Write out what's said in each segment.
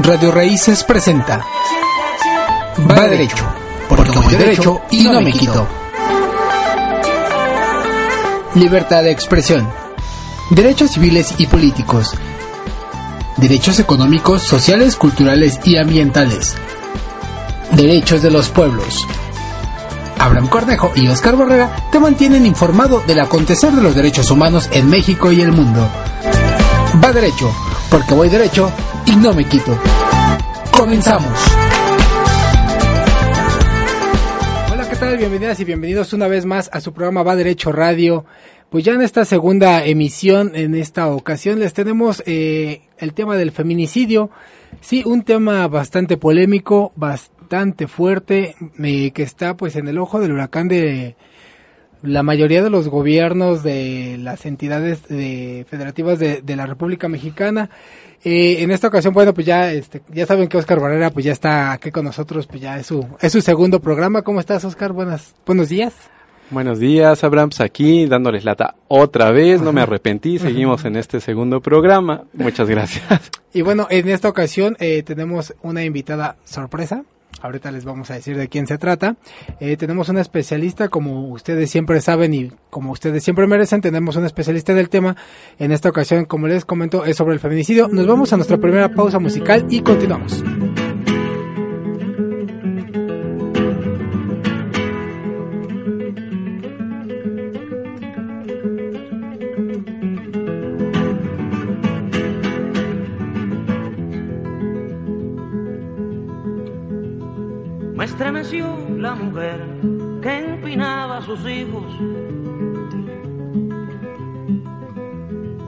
Radio Raíces presenta Va Derecho, porque voy derecho y no me quito. Libertad de expresión. Derechos civiles y políticos. Derechos económicos, sociales, culturales y ambientales. Derechos de los pueblos. Abraham Cornejo y Oscar Borrera te mantienen informado del acontecer de los derechos humanos en México y el mundo. Va derecho, porque voy derecho y no me quito. Comenzamos. Hola, ¿qué tal? Bienvenidas y bienvenidos una vez más a su programa Va Derecho Radio. Pues ya en esta segunda emisión, en esta ocasión, les tenemos eh, el tema del feminicidio. Sí, un tema bastante polémico, bastante fuerte, eh, que está pues en el ojo del huracán de la mayoría de los gobiernos de las entidades de, federativas de, de la República Mexicana. Eh, en esta ocasión, bueno, pues ya, este, ya saben que Oscar Barrera, pues ya está aquí con nosotros, pues ya es su, es su segundo programa. ¿Cómo estás, Oscar? Buenas, buenos días. Buenos días, Abrams, aquí dándoles lata otra vez, no me arrepentí, seguimos en este segundo programa. Muchas gracias. Y bueno, en esta ocasión eh, tenemos una invitada sorpresa. Ahorita les vamos a decir de quién se trata. Eh, tenemos una especialista, como ustedes siempre saben y como ustedes siempre merecen, tenemos una especialista del tema. En esta ocasión, como les comento, es sobre el feminicidio. Nos vamos a nuestra primera pausa musical y continuamos. Me estremeció la mujer que empinaba a sus hijos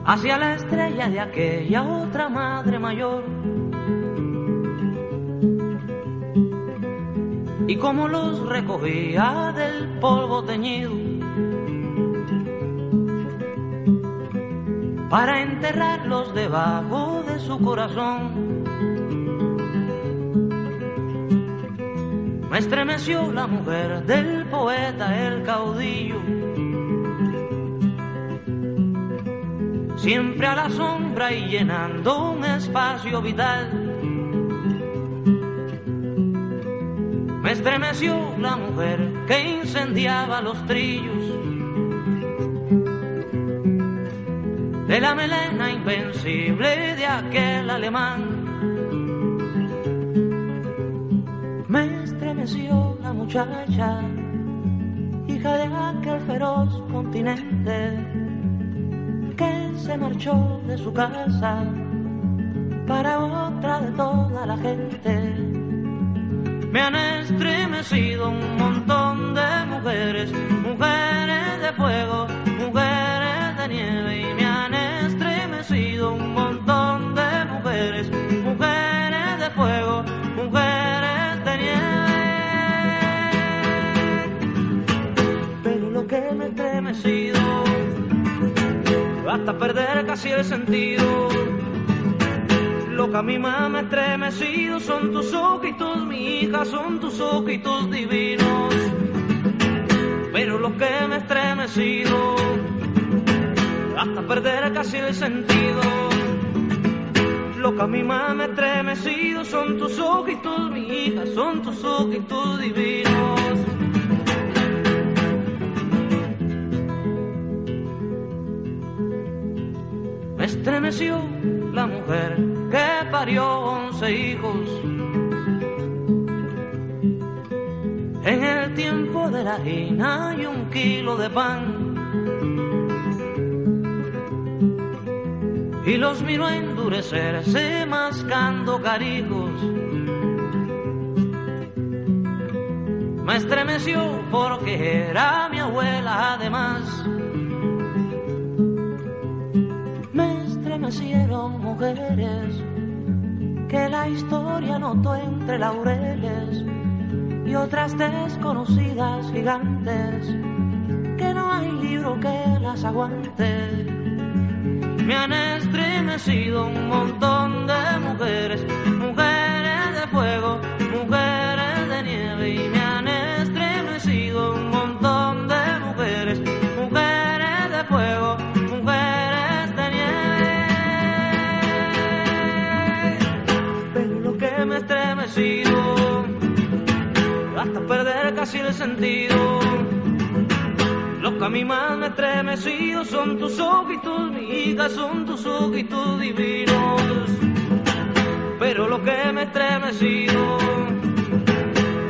hacia la estrella de aquella otra madre mayor. Y como los recogía del polvo teñido para enterrarlos debajo de su corazón. Me estremeció la mujer del poeta, el caudillo. Siempre a la sombra y llenando un espacio vital. Me estremeció la mujer que incendiaba los trillos. De la melena invencible de aquel alemán. Hija de aquel feroz continente, que se marchó de su casa para otra de toda la gente. Me han estremecido un montón de mujeres, mujeres de fuego, mujeres de nieve, y me han estremecido un montón de mujeres hasta perder casi el sentido. Lo que a mí más me ha estremecido son tus ojitos, mi hija, son tus ojitos divinos. Pero lo que me ha estremecido, hasta perder casi el sentido. Lo que a mí más me ha estremecido son tus ojitos, mi hija, son tus ojitos divinos. Me estremeció la mujer que parió once hijos. En el tiempo de la harina y un kilo de pan. Y los miró endurecerse mascando carijos. Me estremeció porque era mi abuela además. Estremecieron mujeres que la historia notó entre laureles y otras desconocidas gigantes que no hay libro que las aguante. Me han estremecido un montón de mujeres, mujeres de fuego, mujeres de nieve y me han casi el sentido. Lo que a mí más me estremecido son tus ojitos, mi hija, son tus ojitos divinos. Pero lo que me estremecido,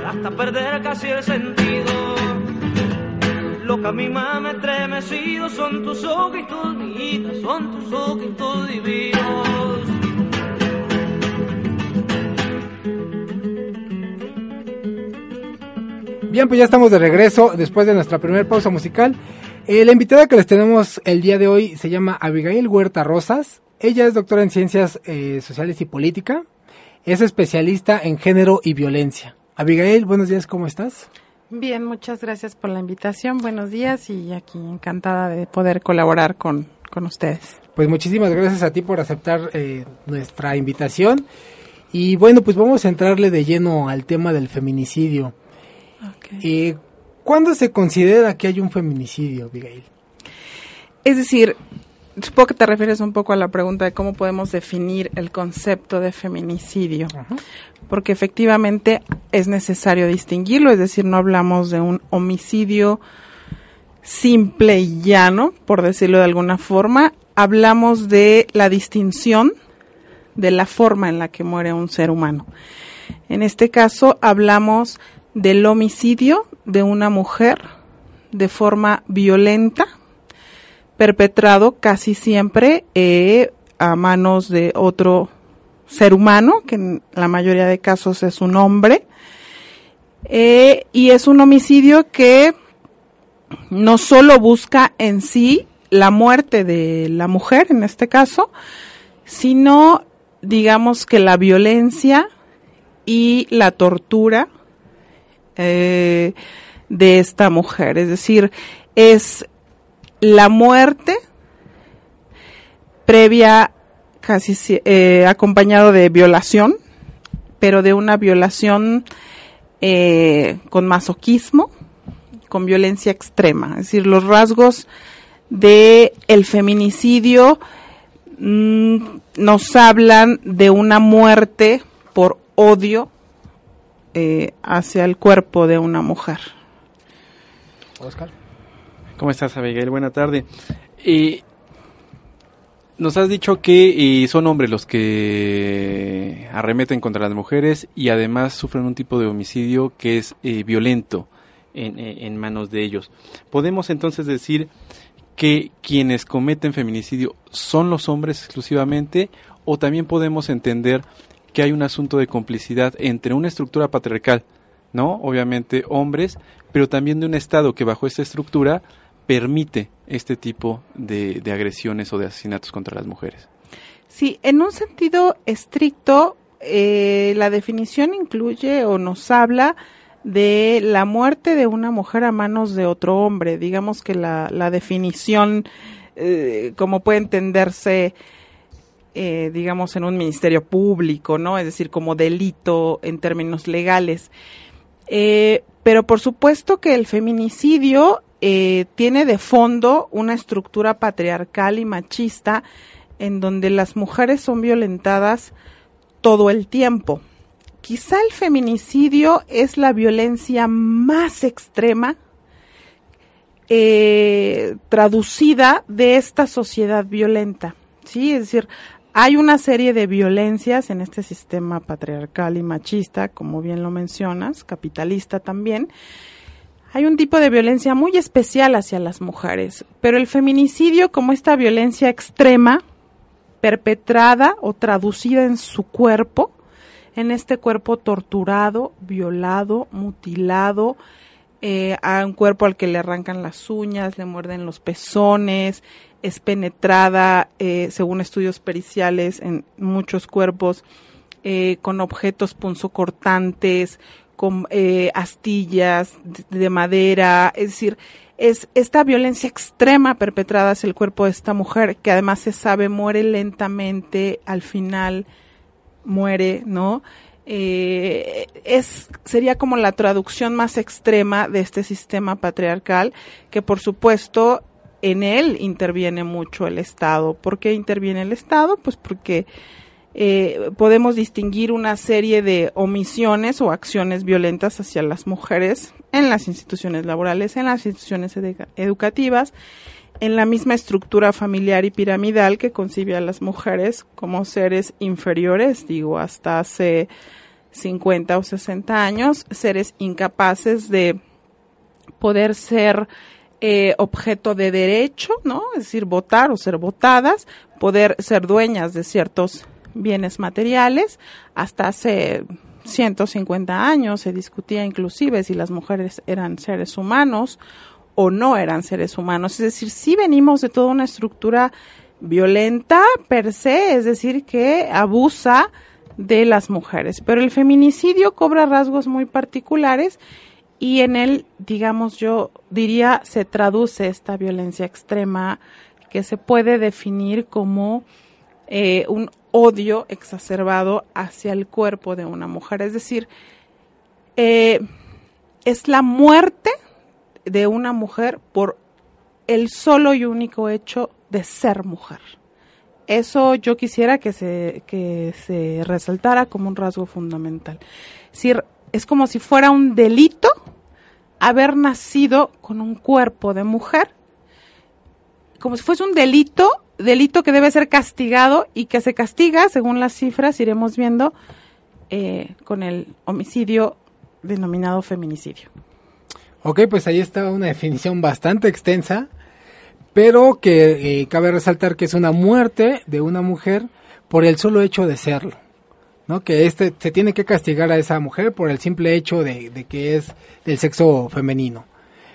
hasta perder casi el sentido. Lo que a mí más me estremecido son tus ojitos, mi hija, son tus ojitos divinos. Bien, pues ya estamos de regreso después de nuestra primera pausa musical. Eh, la invitada que les tenemos el día de hoy se llama Abigail Huerta Rosas. Ella es doctora en Ciencias eh, Sociales y Política. Es especialista en género y violencia. Abigail, buenos días, ¿cómo estás? Bien, muchas gracias por la invitación. Buenos días y aquí encantada de poder colaborar con, con ustedes. Pues muchísimas gracias a ti por aceptar eh, nuestra invitación. Y bueno, pues vamos a entrarle de lleno al tema del feminicidio. Eh, ¿Cuándo se considera que hay un feminicidio, Abigail? Es decir, supongo que te refieres un poco a la pregunta de cómo podemos definir el concepto de feminicidio, porque efectivamente es necesario distinguirlo, es decir, no hablamos de un homicidio simple y llano, por decirlo de alguna forma, hablamos de la distinción de la forma en la que muere un ser humano. En este caso hablamos del homicidio de una mujer de forma violenta, perpetrado casi siempre eh, a manos de otro ser humano, que en la mayoría de casos es un hombre, eh, y es un homicidio que no solo busca en sí la muerte de la mujer, en este caso, sino digamos que la violencia y la tortura eh, de esta mujer. Es decir, es la muerte previa, casi eh, acompañado de violación, pero de una violación eh, con masoquismo, con violencia extrema. Es decir, los rasgos de el feminicidio mm, nos hablan de una muerte por odio eh, hacia el cuerpo de una mujer. Oscar. ¿Cómo estás, Abigail? Buena tarde. Y nos has dicho que son hombres los que arremeten contra las mujeres y además sufren un tipo de homicidio que es eh, violento en, en manos de ellos. ¿Podemos entonces decir que quienes cometen feminicidio son los hombres exclusivamente o también podemos entender que hay un asunto de complicidad entre una estructura patriarcal, ¿no? Obviamente hombres, pero también de un Estado que bajo esta estructura permite este tipo de, agresiones o de asesinatos contra las mujeres. Sí, en un sentido estricto, eh, la definición incluye o nos habla de la muerte de una mujer a manos de otro hombre. Digamos que la, la definición, eh, como puede entenderse, eh, digamos, en un ministerio público, ¿no? Es decir, como delito en términos legales. Eh, pero por supuesto que el feminicidio eh, tiene de fondo una estructura patriarcal y machista en donde las mujeres son violentadas todo el tiempo. Quizá el feminicidio es la violencia más extrema traducida de esta sociedad violenta. Sí, es decir, hay una serie de violencias en este sistema patriarcal y machista, como bien lo mencionas, capitalista también. Hay un tipo de violencia muy especial hacia las mujeres, pero el feminicidio como esta violencia extrema, perpetrada o traducida en su cuerpo, en este cuerpo torturado, violado, mutilado, eh, a un cuerpo al que le arrancan las uñas, le muerden los pezones, es penetrada, eh, según estudios periciales, en muchos cuerpos eh, con objetos punzocortantes, con eh, astillas de, madera, es decir, es esta violencia extrema perpetrada hacia el cuerpo de esta mujer, que además se sabe muere lentamente, al final muere, ¿no? es sería como la traducción más extrema de este sistema patriarcal que por supuesto en él interviene mucho el Estado. ¿Por qué interviene el Estado? Pues porque eh, podemos distinguir una serie de omisiones o acciones violentas hacia las mujeres en las instituciones laborales, en las instituciones educativas, en la misma estructura familiar y piramidal que concibe a las mujeres como seres inferiores, digo, hasta hace 50 o 60 años, seres incapaces de poder ser eh, objeto de derecho, ¿no? Es decir, votar o ser votadas, poder ser dueñas de ciertos bienes materiales. Hasta hace 150 años se discutía inclusive si las mujeres eran seres humanos o no eran seres humanos. Es decir, si venimos de toda una estructura violenta per se, es decir, que abusa de las mujeres. Pero el feminicidio cobra rasgos muy particulares y en él, digamos, yo diría, se traduce esta violencia extrema que se puede definir como eh, un odio exacerbado hacia el cuerpo de una mujer. Es decir, eh, es la muerte de una mujer por el solo y único hecho de ser mujer. Eso yo quisiera que se, que se resaltara como un rasgo fundamental. Si, es como si fuera un delito haber nacido con un cuerpo de mujer, como si fuese un delito delito que debe ser castigado y que se castiga, según las cifras, iremos viendo, eh, con el homicidio denominado feminicidio. Ok, pues ahí está una definición bastante extensa, pero que eh, cabe resaltar que es una muerte de una mujer por el solo hecho de serlo. Que este se tiene que castigar a esa mujer por el simple hecho de, de que es del sexo femenino.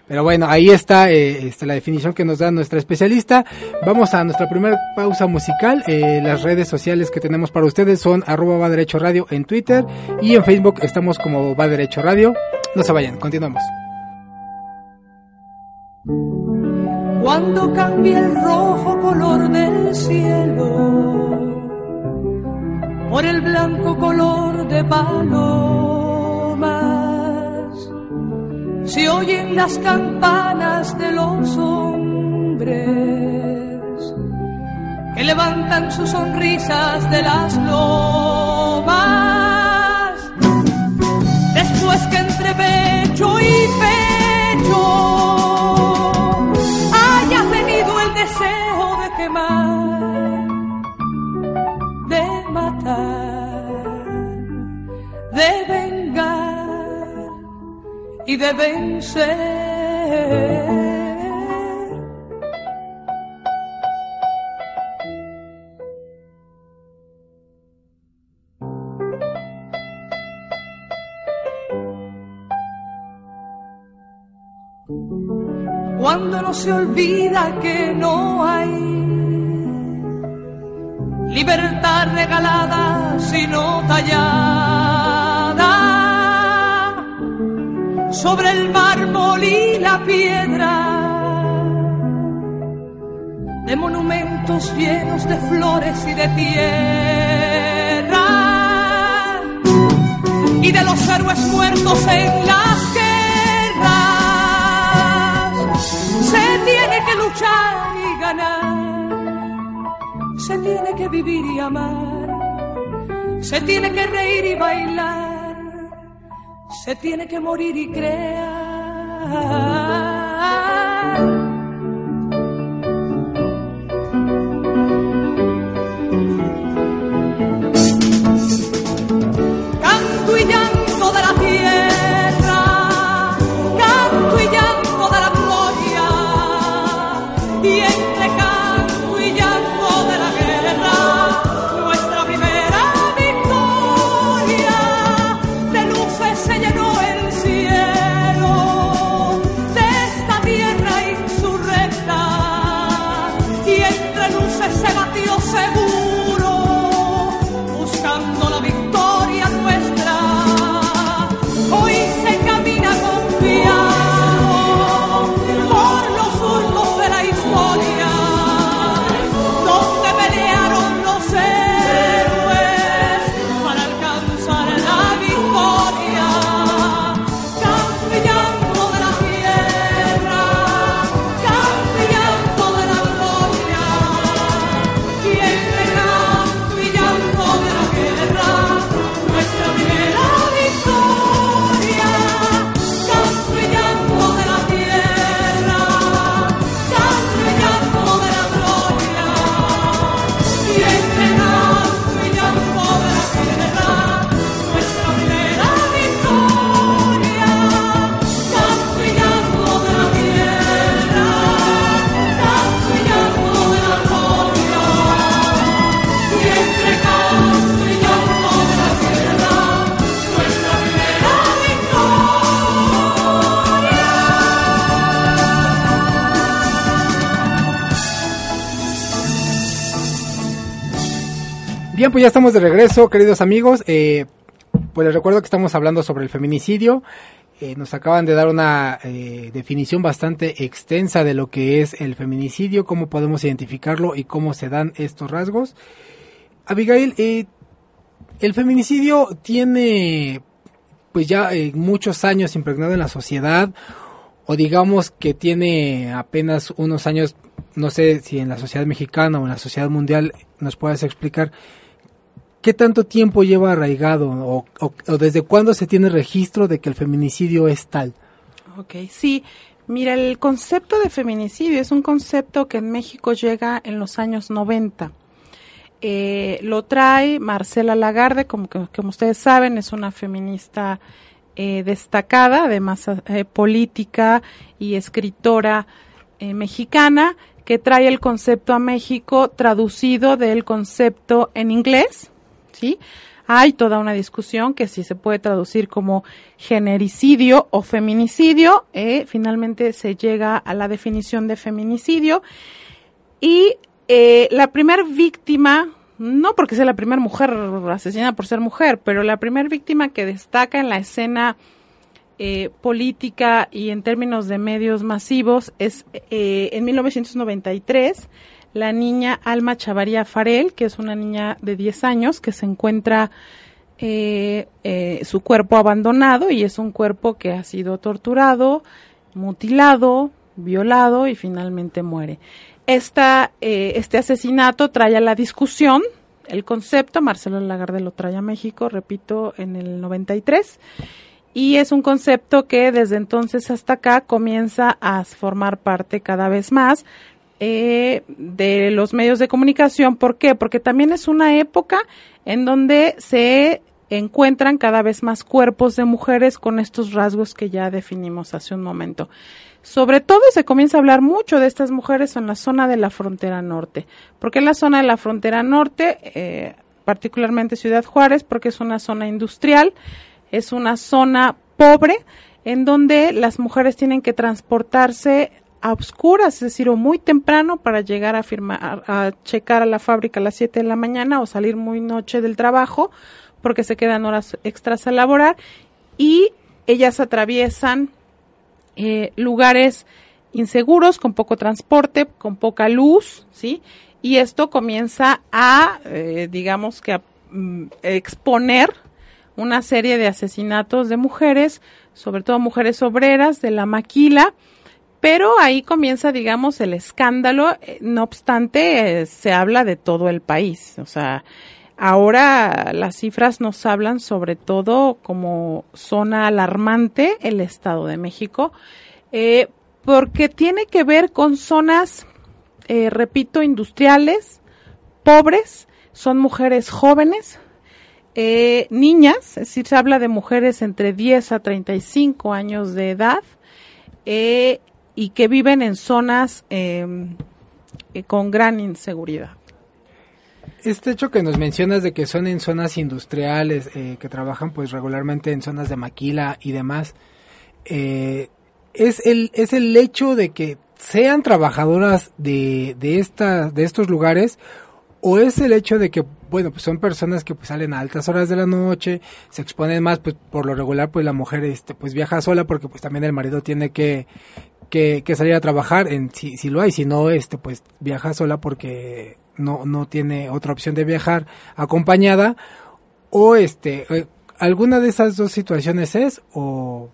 Pero bueno, ahí está, eh, la definición que nos da nuestra especialista. Vamos a nuestra primera pausa musical. Eh, las redes sociales que tenemos para ustedes son arroba va derecho radio en Twitter y en Facebook estamos como va derecho radio. No se vayan, continuamos. Cuando cambia el rojo color del cielo por el blanco color de paloma se oyen las campanas de los hombres que levantan sus sonrisas de las lomas. Después que entre pecho y pecho de vengar y de vencer. Cuando no se olvida que no hay libertad regalada sino tallada sobre el mármol y la piedra, de monumentos llenos de flores y de tierra, y de los héroes muertos en las guerras. Se tiene que luchar y ganar, se tiene que vivir y amar, se tiene que reír y bailar se tiene que morir y crear. Pues ya estamos de regreso, queridos amigos. Eh, pues les recuerdo que estamos hablando sobre el feminicidio. Eh, nos acaban de dar una eh, definición bastante extensa de lo que es el feminicidio, cómo podemos identificarlo y cómo se dan estos rasgos. Abigail, eh, el feminicidio tiene pues ya muchos años impregnado en la sociedad o digamos que tiene apenas unos años, no sé si en la sociedad mexicana o en la sociedad mundial nos puedes explicar ¿Qué tanto tiempo lleva arraigado o, desde cuándo se tiene registro de que el feminicidio es tal? Ok, sí. Mira, el concepto de feminicidio es un concepto que en México llega en los años 90. Eh, lo trae Marcela Lagarde, como, que, como ustedes saben, es una feminista eh, destacada, además eh, política y escritora eh, mexicana, que trae el concepto a México traducido del concepto en inglés, ¿sí? Hay toda una discusión que si se puede traducir como genericidio o feminicidio, eh, finalmente se llega a la definición de feminicidio. Y eh, la primera víctima, no porque sea la primera mujer asesinada por ser mujer, pero la primera víctima que destaca en la escena eh, política y en términos de medios masivos es eh, en 1993 la niña Alma Chavaría Farel, que es una niña de 10 años que se encuentra eh, eh, su cuerpo abandonado y es un cuerpo que ha sido torturado, mutilado, violado y finalmente muere. Esta, eh, este asesinato trae a la discusión el concepto, Marcelo Lagarde lo trae a México, repito, en el 93, y es un concepto que desde entonces hasta acá comienza a formar parte cada vez más eh, de los medios de comunicación. ¿Por qué? Porque también es una época en donde se encuentran cada vez más cuerpos de mujeres con estos rasgos que ya definimos hace un momento. Sobre todo se comienza a hablar mucho de estas mujeres en la zona de la frontera norte. ¿Por qué en la zona de la frontera norte? Eh, particularmente Ciudad Juárez, porque es una zona industrial, es una zona pobre, en donde las mujeres tienen que transportarse a oscuras, es decir, o muy temprano para llegar a firmar, a checar a la fábrica a las 7 de la mañana o salir muy noche del trabajo, porque se quedan horas extras a laborar, y ellas atraviesan eh, lugares inseguros, con poco transporte, con poca luz, ¿sí? Y esto comienza a, eh, digamos que a mm, exponer una serie de asesinatos de mujeres, sobre todo mujeres obreras de la maquila, pero ahí comienza, digamos, el escándalo. Eh, no obstante, eh, se habla de todo el país. O sea, ahora las cifras nos hablan sobre todo como zona alarmante el Estado de México, eh, porque tiene que ver con zonas, repito, industriales, pobres, son mujeres jóvenes, niñas, es decir, se habla de mujeres entre 10 a 35 años de edad, y que viven en zonas eh, con gran inseguridad. Este hecho que nos mencionas de que son en zonas industriales, eh, que trabajan pues regularmente en zonas de maquila y demás, eh, es el es el hecho de que sean trabajadoras de de esta de estos lugares o es el hecho de que bueno pues son personas que pues salen a altas horas de la noche se exponen más pues por lo regular pues la mujer este pues viaja sola porque pues también el marido tiene que que, que salir a trabajar en si, si lo hay si no este pues viaja sola porque no no tiene otra opción de viajar acompañada o este eh, alguna de esas dos situaciones es o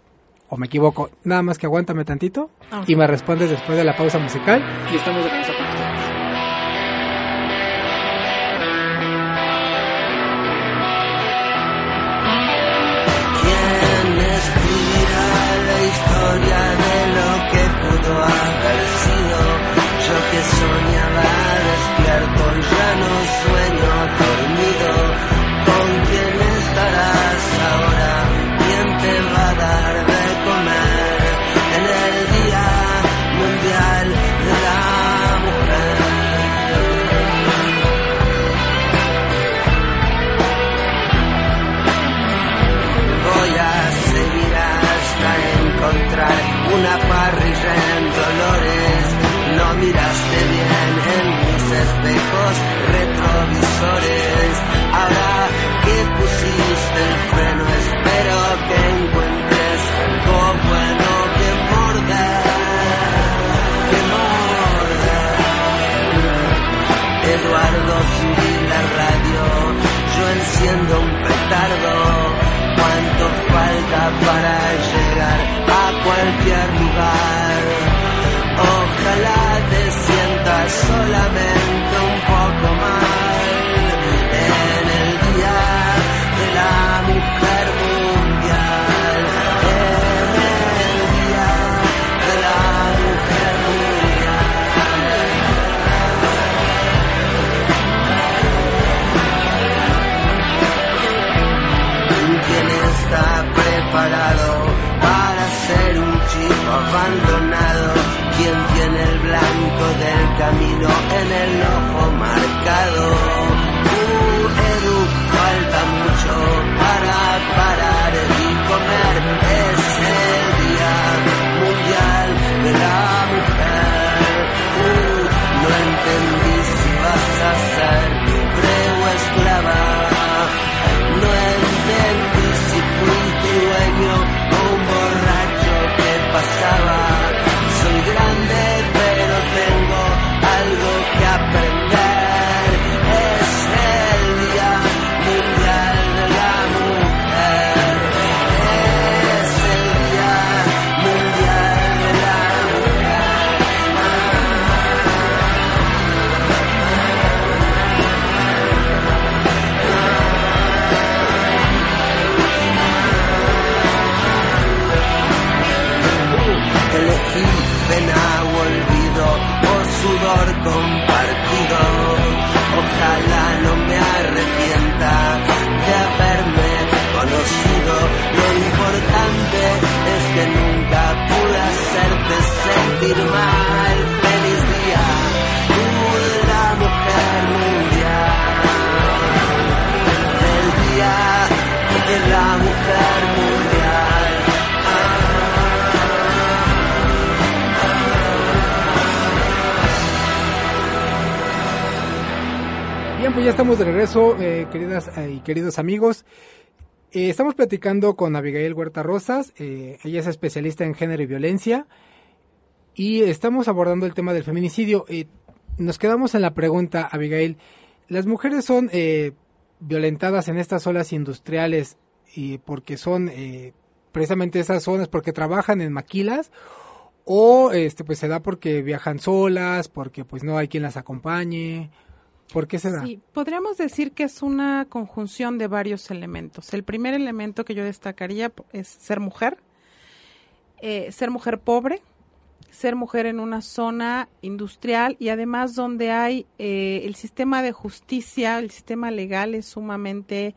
o me equivoco nada más que aguántame tantito Ajá. y me respondes después de la pausa musical y estamos de regreso queridos amigos. Eh, estamos platicando con Abigail Huerta Rosas, eh, ella es especialista en género y violencia, y estamos abordando el tema del feminicidio. Eh, nos quedamos en la pregunta, Abigail, ¿las mujeres son eh, violentadas en estas zonas industriales y porque son precisamente esas zonas porque trabajan en maquilas? o este pues se da porque viajan solas, porque pues no hay quien las acompañe. ¿Por qué se? Sí, podríamos decir que es una conjunción de varios elementos. El primer elemento que yo destacaría es ser mujer, eh, ser mujer pobre, ser mujer en una zona industrial y además donde hay eh, el sistema de justicia, el sistema legal es sumamente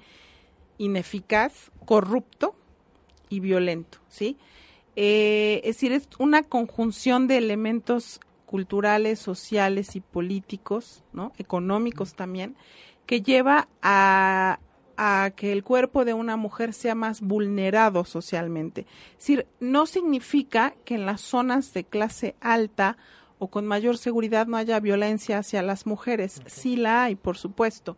ineficaz, corrupto y violento, ¿sí? Eh, es decir, es una conjunción de elementos culturales, sociales y políticos, ¿no? económicos también, que lleva a, a que el cuerpo de una mujer sea más vulnerado socialmente. Es decir, no significa que en las zonas de clase alta o con mayor seguridad no haya violencia hacia las mujeres. Sí la hay, por supuesto.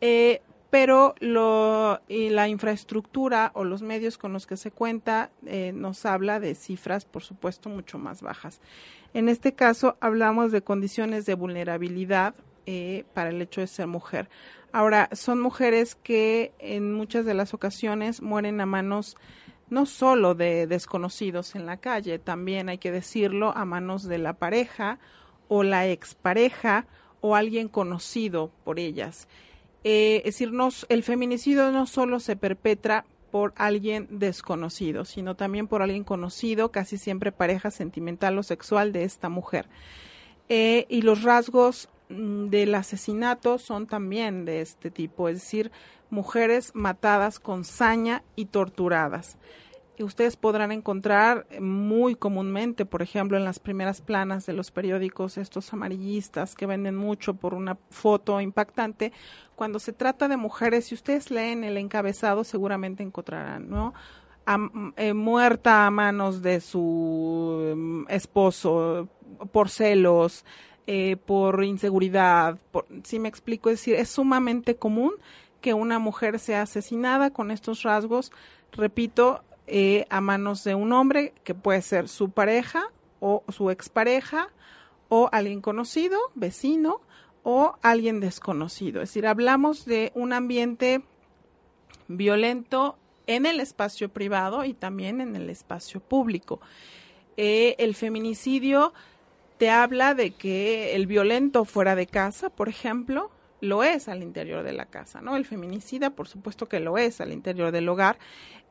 Eh, pero lo, y la infraestructura o los medios con los que se cuenta eh, nos habla de cifras, por supuesto, mucho más bajas. En este caso, hablamos de condiciones de vulnerabilidad eh, para el hecho de ser mujer. Ahora, son mujeres que en muchas de las ocasiones mueren a manos no solo de desconocidos en la calle, también hay que decirlo a manos de la pareja o la expareja o alguien conocido por ellas. Eh, es decir, el feminicidio no solo se perpetra por alguien desconocido, sino también por alguien conocido, casi siempre pareja sentimental o sexual de esta mujer. Eh, y los rasgos mm, del asesinato son también de este tipo, es decir, mujeres matadas con saña y torturadas. Ustedes podrán encontrar muy comúnmente, por ejemplo, en las primeras planas de los periódicos, estos amarillistas que venden mucho por una foto impactante. Cuando se trata de mujeres, si ustedes leen el encabezado, seguramente encontrarán, ¿no? Am- eh, muerta a manos de su mm, esposo por celos, eh, por inseguridad, por, si me explico, es decir, es sumamente común que una mujer sea asesinada con estos rasgos, repito, eh, a manos de un hombre que puede ser su pareja o su expareja o alguien conocido, vecino o alguien desconocido. Es decir, hablamos de un ambiente violento en el espacio privado y también en el espacio público. Eh, el feminicidio te habla de que el violento fuera de casa, por ejemplo, lo es al interior de la casa, ¿no? El feminicida, por supuesto que lo es al interior del hogar,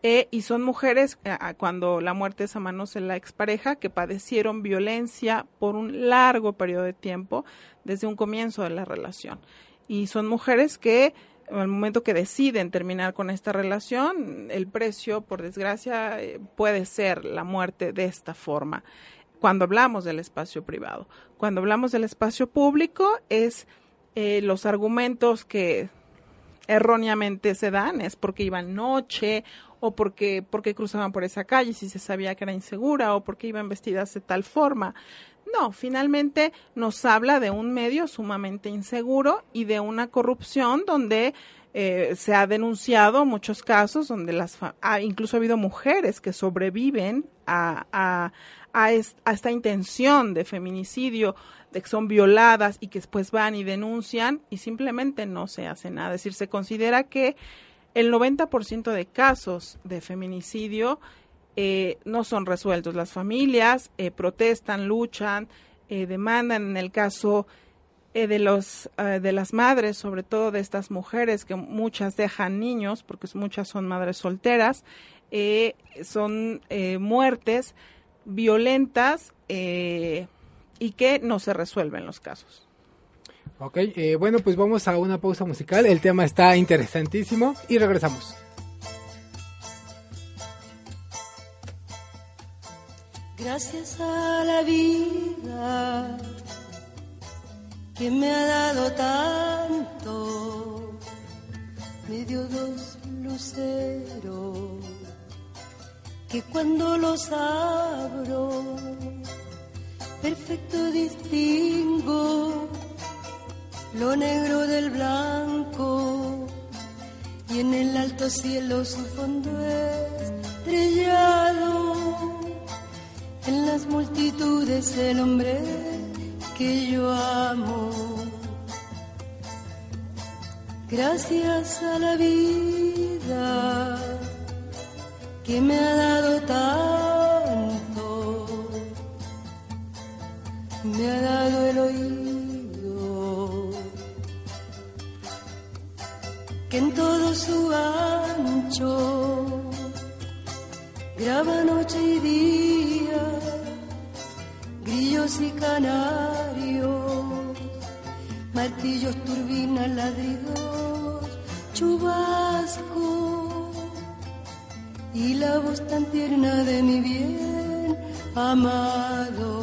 eh, y son mujeres, eh, cuando la muerte es a manos de la expareja, que padecieron violencia por un largo periodo de tiempo desde un comienzo de la relación. Y son mujeres que al momento que deciden terminar con esta relación, el precio, por desgracia, eh, puede ser la muerte de esta forma. Cuando hablamos del espacio privado, cuando hablamos del espacio público, es eh, los argumentos que erróneamente se dan es porque iban noche o porque, porque cruzaban por esa calle si se sabía que era insegura o porque iban vestidas de tal forma. No, finalmente nos habla de un medio sumamente inseguro y de una corrupción donde eh, se ha denunciado muchos casos donde las ha, incluso ha habido mujeres que sobreviven a, a, esta intención de feminicidio, son violadas y que después van y denuncian y simplemente no se hace nada. Es decir, se considera que el 90% de casos de feminicidio eh, no son resueltos. Las familias eh, protestan, luchan, eh, demandan en el caso de los de las madres, sobre todo de estas mujeres que muchas dejan niños, porque muchas son madres solteras, son muertes violentas y que no se resuelven los casos. Ok, bueno, pues vamos a una pausa musical. El tema está interesantísimo y regresamos. Gracias a la vida que me ha dado tanto, me dio dos luceros que cuando los abro, perfecto distingo lo negro del blanco y en el alto cielo su fondo estrellado en las multitudes el hombre que yo amo. Gracias a la vida que me ha dado tanto, me ha dado el oído, que en todo su ancho graba noche y día, grillos y canarios, martillos, turbinas, ladridos, chubasco y la voz tan tierna de mi bien amado.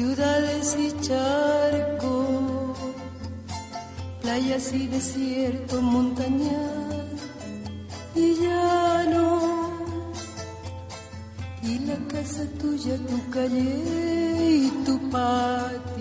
ciudades y charcos playas y desierto, montañas y llano. Y la casa tuya, tu calle y tu patio.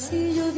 Así yo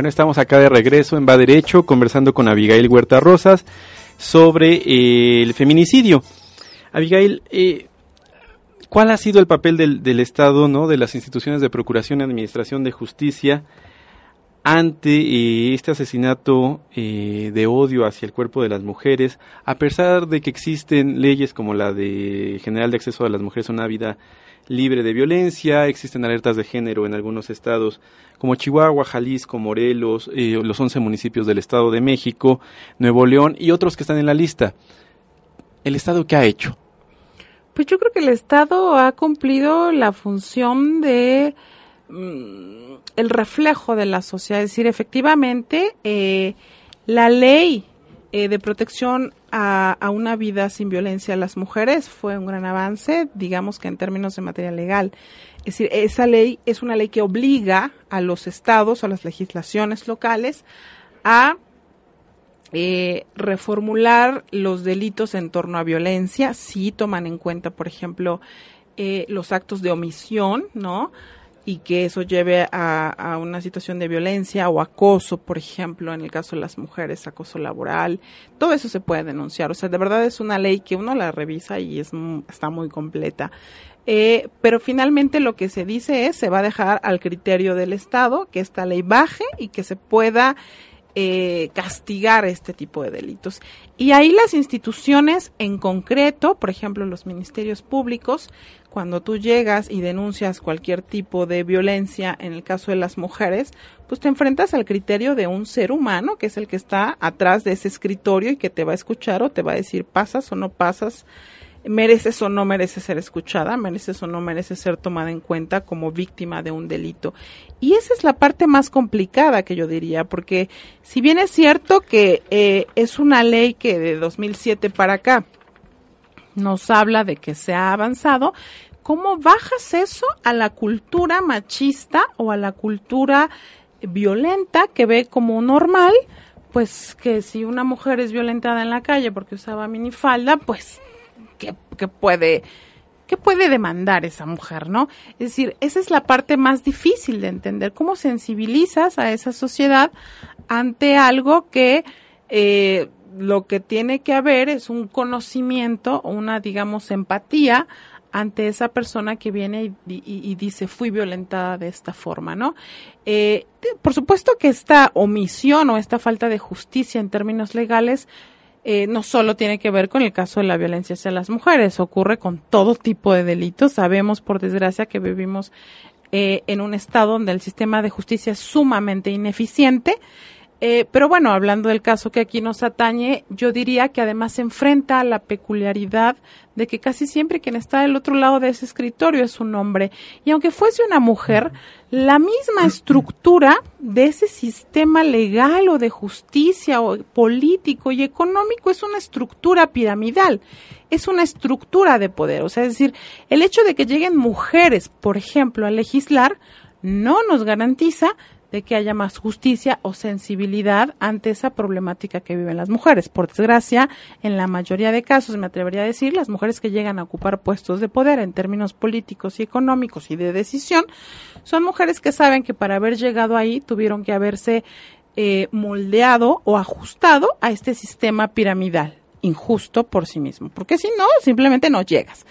Bueno, estamos acá de regreso en Va Derecho conversando con Abigail Huerta Rosas sobre eh, el feminicidio. Abigail, eh, ¿cuál ha sido el papel del, Estado, no, de las instituciones de procuración y administración de justicia ante eh, este asesinato eh, de odio hacia el cuerpo de las mujeres, a pesar de que existen leyes como la de General de Acceso a las Mujeres a una vida libre de violencia, existen alertas de género en algunos estados como Chihuahua, Jalisco, Morelos, eh, los 11 municipios del Estado de México, Nuevo León y otros que están en la lista. ¿El Estado qué ha hecho? Pues yo creo que el Estado ha cumplido la función de mm, el reflejo de la sociedad, es decir, efectivamente eh, la ley eh, de protección a, a, una vida sin violencia a las mujeres fue un gran avance, digamos que en términos de materia legal. Es decir, esa ley es una ley que obliga a los estados, a las legislaciones locales, a eh, reformular los delitos en torno a violencia, si toman en cuenta, por ejemplo, eh, los actos de omisión, ¿no? Y que eso lleve a, una situación de violencia o acoso, por ejemplo, en el caso de las mujeres, acoso laboral, todo eso se puede denunciar. O sea, de verdad es una ley que uno la revisa y es, está muy completa. Eh, pero finalmente lo que se dice es, se va a dejar al criterio del Estado que esta ley baje y que se pueda eh, castigar este tipo de delitos. Y ahí las instituciones en concreto, por ejemplo los ministerios públicos, cuando tú llegas y denuncias cualquier tipo de violencia, en el caso de las mujeres, pues te enfrentas al criterio de un ser humano, que es el que está atrás de ese escritorio y que te va a escuchar o te va a decir pasas o no pasas mereces o no mereces ser escuchada, mereces o no mereces ser tomada en cuenta como víctima de un delito. Y esa es la parte más complicada que yo diría, porque si bien es cierto que eh, es una ley que de 2007 para acá nos habla de que se ha avanzado, ¿cómo bajas eso a la cultura machista o a la cultura violenta que ve como normal? Pues que si una mujer es violentada en la calle porque usaba minifalda, pues que, puede ¿qué puede demandar esa mujer, no? Es decir, esa es la parte más difícil de entender, cómo sensibilizas a esa sociedad ante algo que eh, lo que tiene que haber es un conocimiento una, digamos, empatía ante esa persona que viene y, y, y, dice fui violentada de esta forma, ¿no? Eh, por supuesto que esta omisión o esta falta de justicia en términos legales eh, no solo tiene que ver con el caso de la violencia hacia las mujeres, ocurre con todo tipo de delitos. Sabemos, por desgracia, que vivimos eh, en un estado donde el sistema de justicia es sumamente ineficiente. Eh, pero bueno, hablando del caso que aquí nos atañe, yo diría que además se enfrenta a la peculiaridad de que casi siempre quien está del otro lado de ese escritorio es un hombre. Y aunque fuese una mujer, la misma estructura de ese sistema legal o de justicia o político y económico es una estructura piramidal, es una estructura de poder. O sea, es decir, el hecho de que lleguen mujeres, por ejemplo, a legislar, no nos garantiza de que haya más justicia o sensibilidad ante esa problemática que viven las mujeres. Por desgracia, en la mayoría de casos, me atrevería a decir, las mujeres que llegan a ocupar puestos de poder en términos políticos y económicos y de decisión, son mujeres que saben que para haber llegado ahí tuvieron que haberse eh, moldeado o ajustado a este sistema piramidal, injusto por sí mismo, porque si no, simplemente no llegas.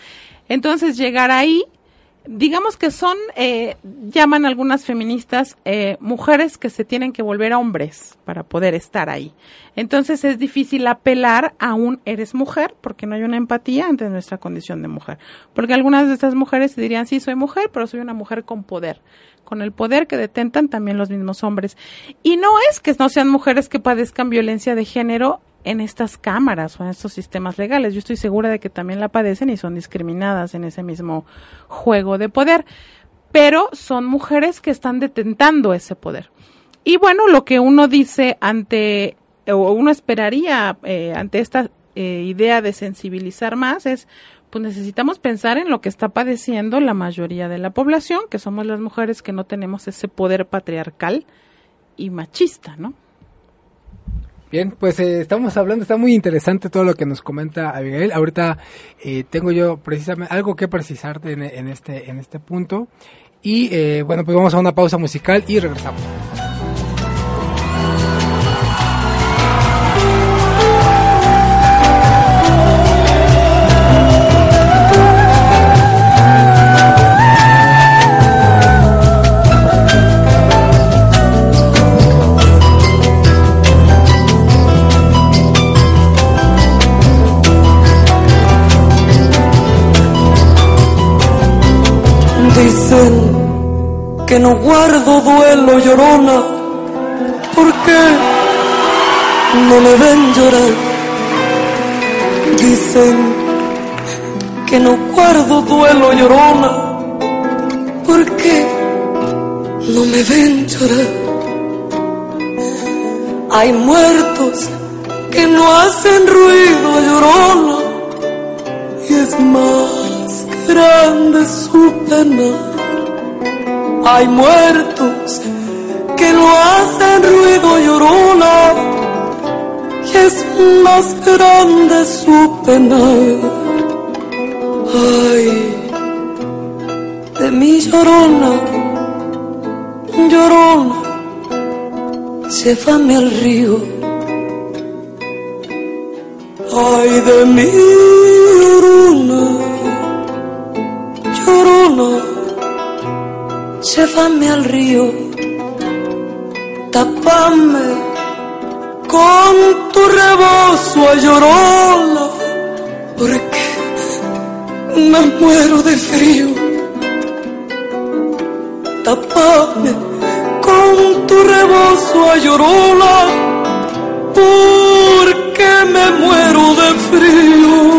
Entonces, llegar ahí digamos que son, eh, llaman algunas feministas, eh, mujeres que se tienen que volver hombres para poder estar ahí. Entonces es difícil apelar a un eres mujer porque no hay una empatía ante nuestra condición de mujer. Porque algunas de estas mujeres dirían, sí, soy mujer, pero soy una mujer con poder. Con el poder que detentan también los mismos hombres. Y no es que no sean mujeres que padezcan violencia de género en estas cámaras o en estos sistemas legales. Yo estoy segura de que también la padecen y son discriminadas en ese mismo juego de poder, pero son mujeres que están detentando ese poder. Y bueno, lo que uno dice ante, o uno esperaría eh, ante esta eh, idea de sensibilizar más es, pues necesitamos pensar en lo que está padeciendo la mayoría de la población, que somos las mujeres que no tenemos ese poder patriarcal y machista, ¿no? Bien, pues eh, estamos hablando, está muy interesante todo lo que nos comenta Abigail. Ahorita eh, tengo yo precisamente algo que precisarte en, en este en este punto y eh, bueno, pues vamos a una pausa musical y regresamos. No guardo duelo llorona, porque no me ven llorar. Dicen que no guardo duelo llorona, porque no me ven llorar. Hay muertos que no hacen ruido llorona, y es más grande su pena. Hay muertos que no hacen ruido llorona y es más grande su pena. Ay, de mi llorona, llorona, llévame al río. Ay, de mi llorona, llorona, llévame al río, tapame con tu rebozo a llorona, porque me muero de frío. Tapame con tu rebozo a llorona, porque me muero de frío.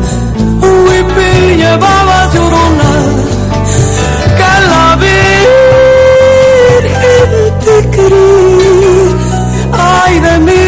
huipil llevabas llorona, que la Virgen te crió. Ay de mí,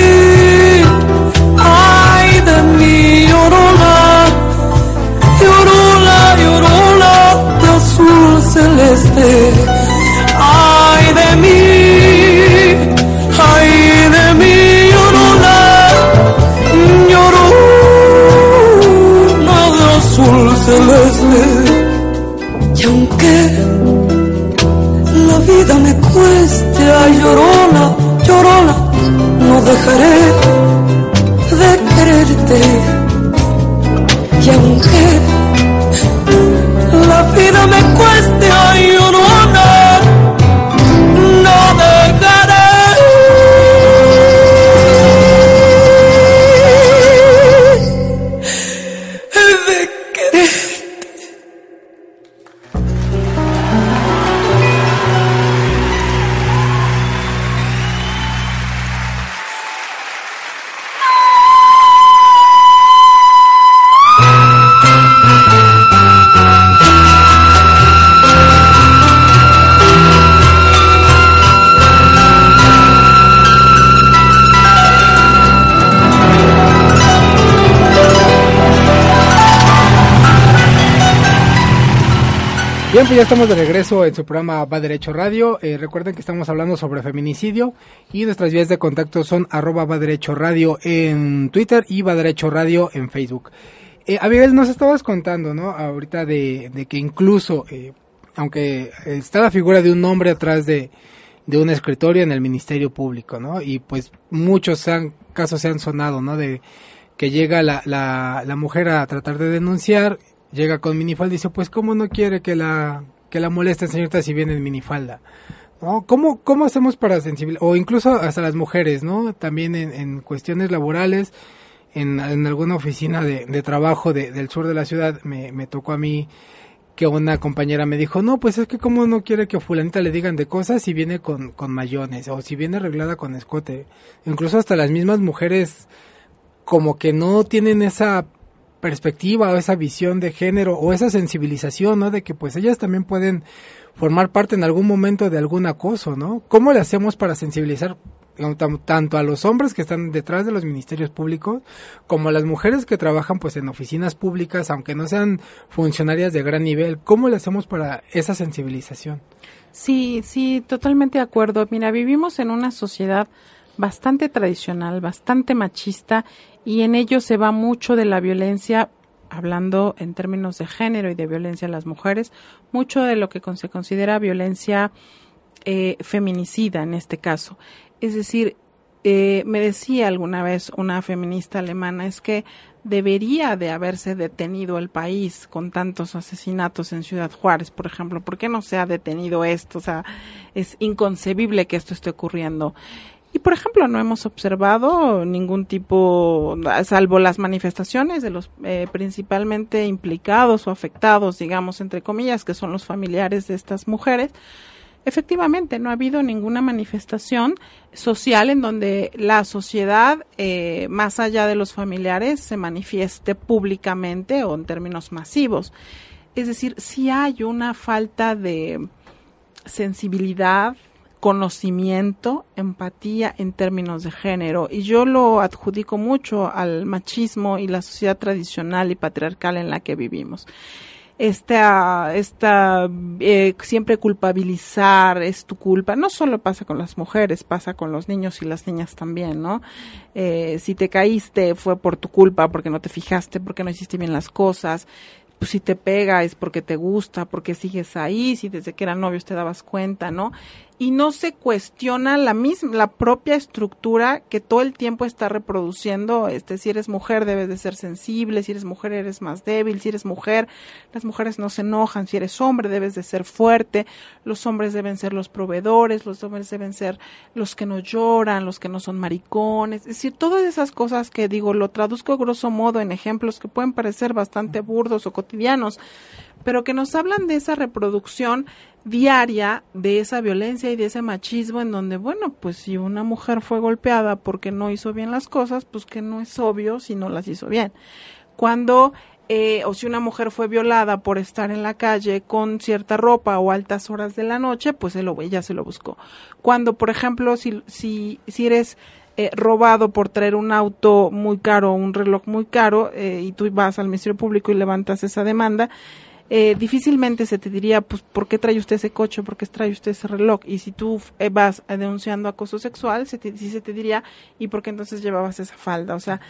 Bien, pues ya estamos de regreso en su programa Va Derecho Radio. Eh, recuerden que estamos hablando sobre feminicidio y nuestras vías de contacto son arroba Va Derecho Radio en Twitter y Va Derecho Radio en Facebook. Eh, Abigail, nos estabas contando, ¿no? Ahorita de, de que incluso, eh, aunque está la figura de un hombre atrás de, de un escritorio en el Ministerio Público, ¿no? Y pues muchos han- casos se han sonado, ¿no? De que llega la, la, la mujer a tratar de denunciar, llega con minifalda y dice, pues cómo no quiere que la, que la molesten señorita si viene en minifalda. ¿No? ¿Cómo, ¿Cómo hacemos para sensibilizar? O incluso hasta las mujeres, ¿no? También en, en cuestiones laborales, en, en alguna oficina de, de trabajo de- del sur de la ciudad, me, me tocó a mí que una compañera me dijo, no, pues es que como no quiere que fulanita le digan de cosas si viene con, con mayones o si viene arreglada con escote. Incluso hasta las mismas mujeres como que no tienen esa perspectiva o esa visión de género o esa sensibilización, ¿no? De que pues ellas también pueden formar parte en algún momento de algún acoso, ¿no? ¿Cómo le hacemos para sensibilizar tanto a los hombres que están detrás de los ministerios públicos como a las mujeres que trabajan pues en oficinas públicas, aunque no sean funcionarias de gran nivel? ¿Cómo le hacemos para esa sensibilización? Sí, sí, totalmente de acuerdo. Mira, vivimos en una sociedad bastante tradicional, bastante machista y en ello se va mucho de la violencia, hablando en términos de género y de violencia a las mujeres, mucho de lo que se considera violencia eh, feminicida en este caso. Es decir, eh, me decía alguna vez una feminista alemana, es que debería de haberse detenido el país con tantos asesinatos en Ciudad Juárez, por ejemplo. ¿Por qué no se ha detenido esto? O sea, es inconcebible que esto esté ocurriendo. Y, por ejemplo, no hemos observado ningún tipo, salvo las manifestaciones de los eh, principalmente implicados o afectados, digamos, entre comillas, que son los familiares de estas mujeres, Efectivamente, no ha habido ninguna manifestación social en donde la sociedad, eh, más allá de los familiares, se manifieste públicamente o en términos masivos. Es decir, sí hay una falta de sensibilidad, conocimiento, empatía en términos de género. Y yo lo adjudico mucho al machismo y la sociedad tradicional y patriarcal en la que vivimos esta, esta eh, siempre culpabilizar es tu culpa. No solo pasa con las mujeres, pasa con los niños y las niñas también, ¿no? Eh, si te caíste fue por tu culpa, porque no te fijaste, porque no hiciste bien las cosas. Pues si te pega es porque te gusta, porque sigues ahí, si desde que eran novios te dabas cuenta, ¿no? Y no se cuestiona la misma, la propia estructura que todo el tiempo está reproduciendo, este, si eres mujer debes de ser sensible, si eres mujer eres más débil, si eres mujer, las mujeres no se enojan, si eres hombre debes de ser fuerte, los hombres deben ser los proveedores, los hombres deben ser los que no lloran, los que no son maricones, es decir, todas esas cosas que digo, lo traduzco grosso modo en ejemplos que pueden parecer bastante burdos o cotidianos, pero que nos hablan de esa reproducción diaria de esa violencia y de ese machismo en donde, bueno, pues si una mujer fue golpeada porque no hizo bien las cosas, pues que no es obvio si no las hizo bien. Cuando, eh, o si una mujer fue violada por estar en la calle con cierta ropa o altas horas de la noche, pues él ella se lo buscó. Cuando, por ejemplo, si, si, si eres eh, robado por traer un auto muy caro, un reloj muy caro, eh, y tú vas al Ministerio Público y levantas esa demanda, eh, difícilmente se te diría, pues, ¿por qué trae usted ese coche? ¿Por qué trae usted ese reloj? Y si tú eh, vas eh, denunciando acoso sexual, se te, sí se te diría, ¿y por qué entonces llevabas esa falda? O sea,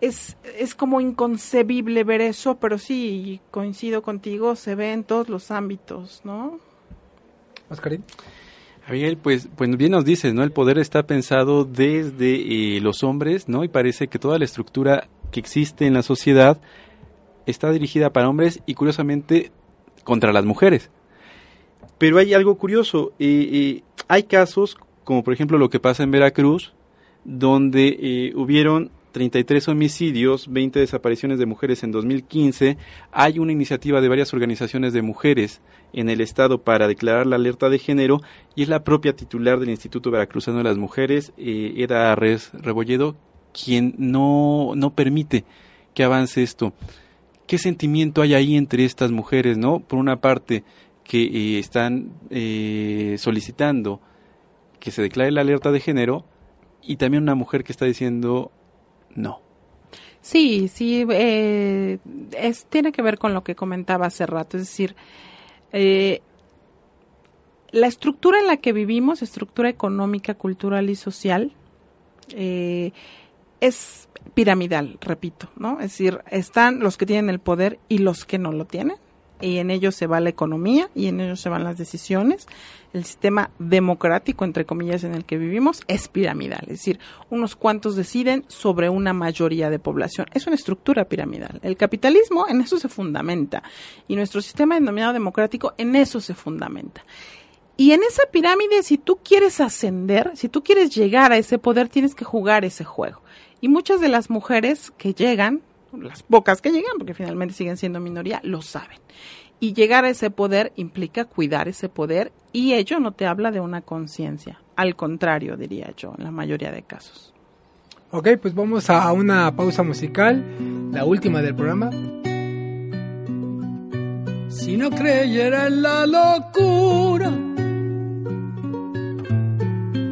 es, es como inconcebible ver eso, pero sí, coincido contigo, se ve en todos los ámbitos, ¿no? Oscarín. Abigail, pues, pues bien nos dices, ¿no? El poder está pensado desde eh, los hombres, ¿no? Y parece que toda la estructura que existe en la sociedad está dirigida para hombres y curiosamente contra las mujeres. Pero hay algo curioso, eh, hay casos, como por ejemplo lo que pasa en Veracruz, donde eh, hubieron 33 homicidios, 20 desapariciones de mujeres en 2015. Hay una iniciativa de varias organizaciones de mujeres en el estado para declarar la alerta de género y es la propia titular del Instituto Veracruzano de las Mujeres, eh, Eda Res Rebolledo, quien no, no permite que avance esto. ¿Qué sentimiento hay ahí entre estas mujeres, no? Por una parte, que eh, están eh, solicitando que se declare la alerta de género y también una mujer que está diciendo no. Sí, sí, eh, es, tiene que ver con lo que comentaba hace rato, es decir, eh, la estructura en la que vivimos, estructura económica, cultural y social, eh, es piramidal, repito, ¿no? Es decir, están los que tienen el poder y los que no lo tienen, y en ellos se va la economía y en ellos se van las decisiones. El sistema democrático, entre comillas, en el que vivimos es piramidal, es decir, unos cuantos deciden sobre una mayoría de población. Es una estructura piramidal. El capitalismo en eso se fundamenta y nuestro sistema denominado democrático en eso se fundamenta. Y en esa pirámide, si tú quieres ascender, si tú quieres llegar a ese poder, tienes que jugar ese juego. Y muchas de las mujeres que llegan, las pocas que llegan, porque finalmente siguen siendo minoría, lo saben. Y llegar a ese poder implica cuidar ese poder y ello no te habla de una conciencia. Al contrario, diría yo, en la mayoría de casos. Ok, pues vamos a una pausa musical, la última del programa. Si no creyera la locura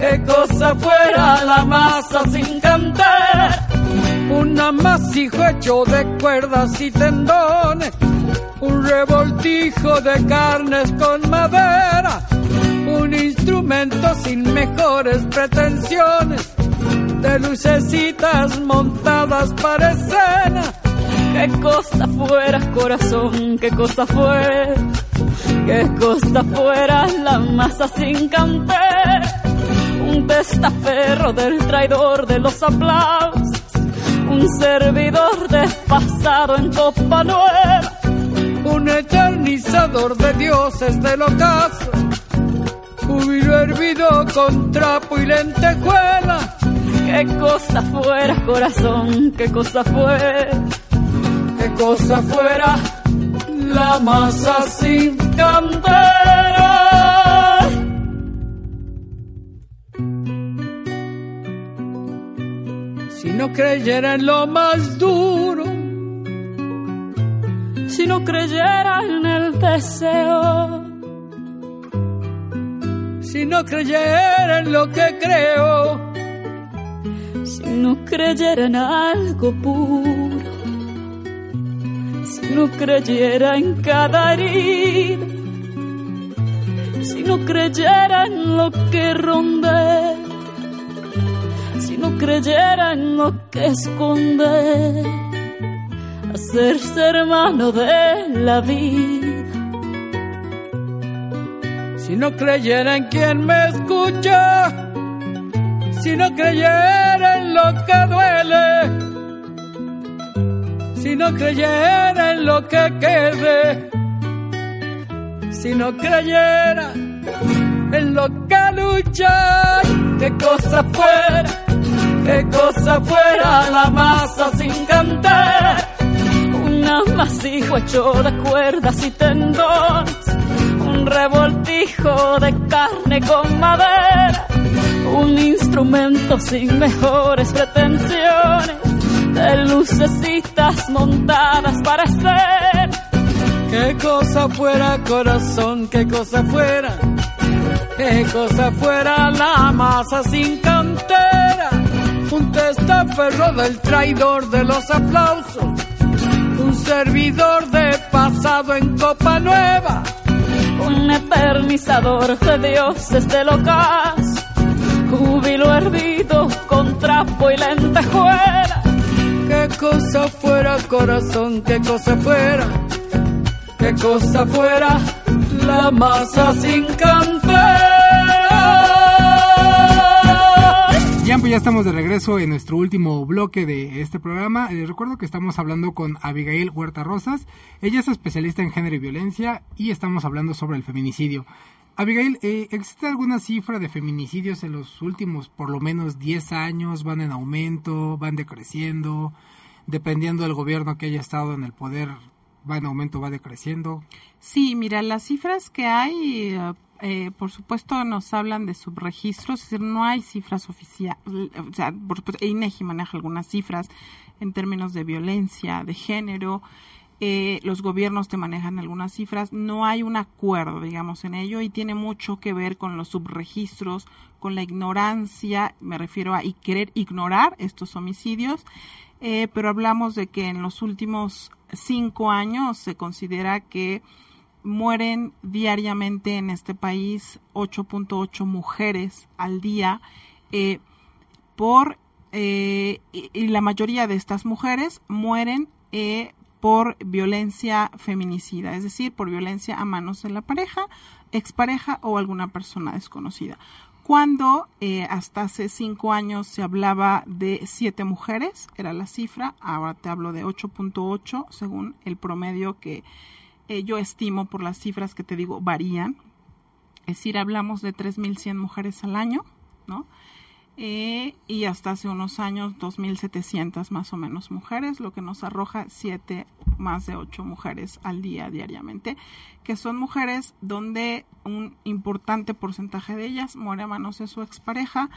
qué cosa fuera la masa sin cantar, un amasijo hecho de cuerdas y tendones, un revoltijo de carnes con madera, un instrumento sin mejores pretensiones, de lucecitas montadas para escena. Qué cosa fuera corazón, qué cosa fuera, qué cosa fuera la masa sin cantar, testaferro del traidor de los aplausos, un servidor despasado en copa nueva, un eternizador de dioses del ocaso, júbilo hervido con trapo y lentejuela. Qué cosa fuera, corazón, qué cosa fuera. Qué cosa fuera la masa sin candela. No creyera en lo más duro, Si no creyera en el deseo, si no creyera en lo que creo, si no creyera en algo puro, si no creyera en cada herida, si no creyera en lo que ronde, si no creyera en lo que esconde, hacerse hermano de la vida. si no creyera en quien me escucha, si no creyera en lo que duele, si no creyera en lo que quede, si no creyera en lo que lucha, qué cosa fuera, qué cosa fuera la masa sin cantar, un amasijo hecho de cuerdas y tendones, un revoltijo de carne con madera, un instrumento sin mejores pretensiones, de lucecitas montadas para ser. qué cosa fuera corazón, qué cosa fuera, qué cosa fuera la masa sin cantera, un testaferro del traidor de los aplausos, un servidor de pasado en copa nueva, un eternizador de dioses del ocaso, júbilo hervido con trapo y lentejuela, qué cosa fuera corazón, qué cosa fuera, qué cosa fuera la masa sin cantera. Bien, pues ya estamos de regreso en nuestro último bloque de este programa. Les recuerdo que estamos hablando con Abigail Huerta Rosas. Ella es especialista en género y violencia y estamos hablando sobre el feminicidio. Abigail, eh, ¿existe alguna cifra de feminicidios en los últimos por lo menos 10 años? ¿Van en aumento? ¿Van decreciendo? Dependiendo del gobierno que haya estado en el poder, ¿va en aumento, va decreciendo? Sí, mira, las cifras que hay, eh, por supuesto, nos hablan de subregistros, es decir, no hay cifras oficiales, o sea, por supuesto, INEGI maneja algunas cifras en términos de violencia, de género, eh, los gobiernos te manejan algunas cifras, no hay un acuerdo, digamos, en ello y tiene mucho que ver con los subregistros, con la ignorancia, me refiero a y querer ignorar estos homicidios, eh, pero hablamos de que en los últimos cinco años se considera que mueren diariamente en este país 8.8 mujeres al día eh, por eh, y, la mayoría de estas mujeres mueren eh, por violencia feminicida, es decir, por violencia a manos de la pareja, expareja o alguna persona desconocida. Cuando hasta hace cinco años se hablaba de siete mujeres, era la cifra, ahora te hablo de 8.8 según el promedio que eh, yo estimo por las cifras que te digo varían. Es decir, hablamos de 3.100 mujeres al año, ¿no? Eh, y hasta hace unos años 2.700 más o menos mujeres, lo que nos arroja 7, más de 8 mujeres al día diariamente, que son mujeres donde un importante porcentaje de ellas muere a manos de su expareja,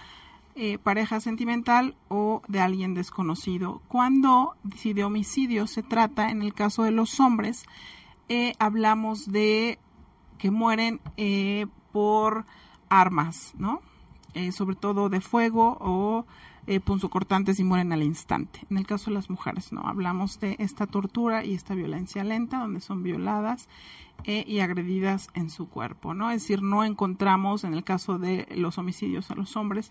eh, pareja sentimental o de alguien desconocido. Cuando si de homicidio se trata, en el caso de los hombres, eh, hablamos de que mueren eh, por armas, ¿no? Eh, sobre todo de fuego o eh, punzocortantes y mueren al instante. En el caso de las mujeres, no. Hablamos de esta tortura y esta violencia lenta, donde son violadas eh, y agredidas en su cuerpo, ¿no? Es decir, no encontramos, en el caso de los homicidios a los hombres,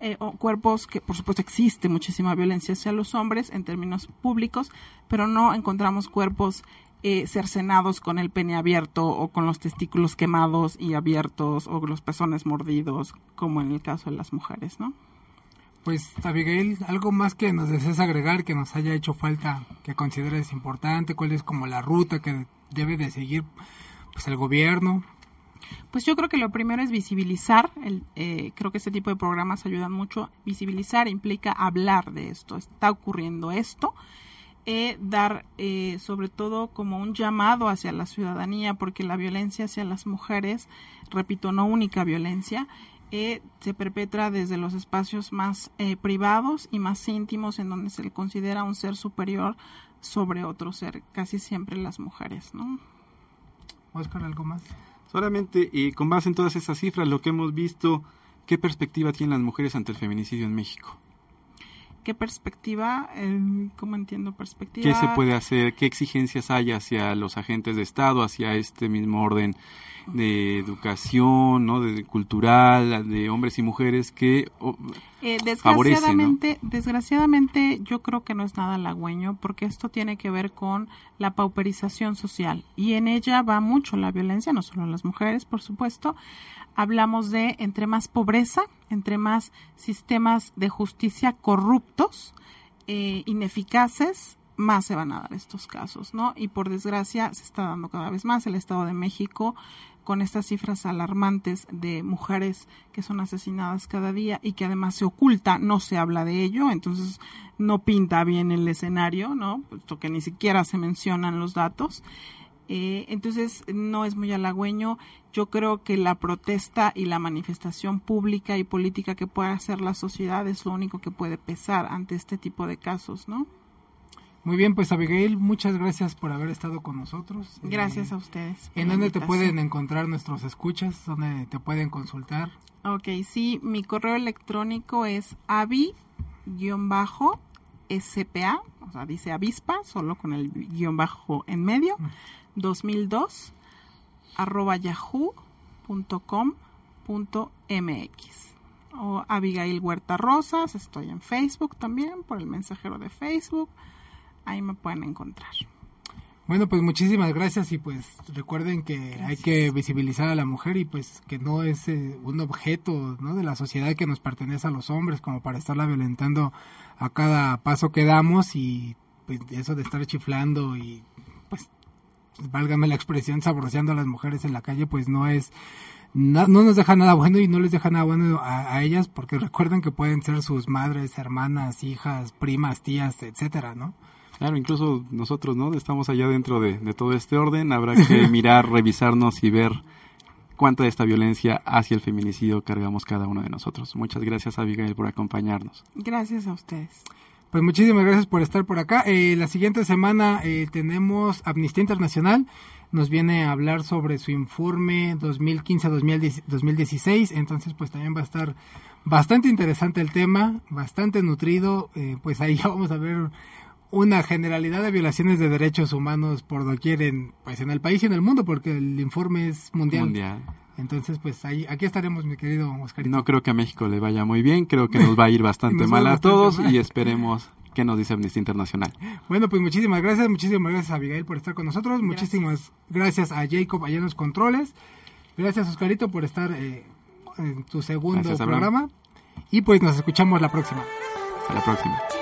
eh, o cuerpos que, por supuesto, existe muchísima violencia hacia los hombres en términos públicos, pero no encontramos cuerpos eh, cercenados con el pene abierto o con los testículos quemados y abiertos o los pezones mordidos, como en el caso de las mujeres, ¿no? Pues Abigail, algo más que nos desees agregar, que nos haya hecho falta, que consideres importante, cuál es como la ruta que debe de seguir pues el gobierno Pues yo creo que lo primero es visibilizar, el, eh, creo que este tipo de programas ayudan mucho. Visibilizar implica hablar de esto, está ocurriendo esto, eh, dar sobre todo como un llamado hacia la ciudadanía, porque la violencia hacia las mujeres, repito, no única violencia, eh, se perpetra desde los espacios más eh, privados y más íntimos en donde se le considera un ser superior sobre otro ser, casi siempre las mujeres, ¿no? Oscar, ¿algo más? Solamente y con base en todas esas cifras, lo que hemos visto, ¿qué perspectiva tienen las mujeres ante el feminicidio en México? ¿Qué perspectiva? Eh, ¿Cómo entiendo perspectiva? ¿Qué se puede hacer? ¿Qué exigencias hay hacia los agentes de Estado, hacia este mismo orden de educación, ¿no? de, cultural, de hombres y mujeres que oh, Eh, desgraciadamente, desgraciadamente yo creo que no es nada halagüeño porque esto tiene que ver con la pauperización social y en ella va mucho la violencia, no solo a las mujeres, por supuesto. Hablamos de entre más pobreza, entre más sistemas de justicia corruptos, eh, ineficaces, más se van a dar estos casos, ¿no? Y por desgracia se está dando cada vez más. El Estado de México con estas cifras alarmantes de mujeres que son asesinadas cada día y que además se oculta, no se habla de ello, entonces no pinta bien el escenario, ¿no? Puesto que ni siquiera se mencionan los datos. Eh, entonces no es muy halagüeño. Yo creo que la protesta y la manifestación pública y política que pueda hacer la sociedad es lo único que puede pesar ante este tipo de casos, ¿no? Muy bien, pues Abigail, muchas gracias por haber estado con nosotros. Gracias Eh, a ustedes. ¿En dónde te pueden encontrar nuestros escuchas? ¿Dónde te pueden consultar? Ok, sí, mi correo electrónico es avi-spa, o sea, dice avispa, solo con el guion bajo en medio, 2002, arroba yahoo.com.mx. O Abigail Huerta Rosas, estoy en Facebook también, por el mensajero de Facebook, ahí me pueden encontrar. Bueno, pues muchísimas gracias y pues recuerden que hay que visibilizar a la mujer y pues que no es eh, un objeto ¿no? de la sociedad que nos pertenece a los hombres como para estarla violentando a cada paso que damos y pues eso de estar chiflando y pues válgame la expresión sabroseando a las mujeres en la calle pues no es no, no nos deja nada bueno y no les deja nada bueno a, a ellas porque recuerden que pueden ser sus madres, hermanas, hijas, primas, tías, etcétera, ¿no? Claro, incluso nosotros, ¿no? Estamos allá dentro de, de todo este orden. Habrá que mirar, revisarnos y ver cuánta de esta violencia hacia el feminicidio cargamos cada uno de nosotros. Muchas gracias, Abigail, por acompañarnos. Gracias a ustedes. Pues muchísimas gracias por estar por acá. Eh, la siguiente semana eh, tenemos Amnistía Internacional. Nos viene a hablar sobre su informe 2015-2016. Entonces, pues también va a estar bastante interesante el tema, bastante nutrido. Eh, pues ahí ya vamos a ver una generalidad de violaciones de derechos humanos por doquier en, pues en el país y en el mundo, porque el informe es mundial. Mundial. Entonces, pues ahí, aquí estaremos, mi querido Oscarito. No creo que a México le vaya muy bien, creo que nos va a ir bastante mal a bastante todos mal. y esperemos qué nos dice Amnistía Internacional. Bueno, pues muchísimas gracias, muchísimas gracias a Abigail por estar con nosotros, muchísimas gracias a Jacob allá en los controles, gracias Oscarito por estar eh, en tu segundo Gracias, programa y pues nos escuchamos la próxima. Hasta la próxima.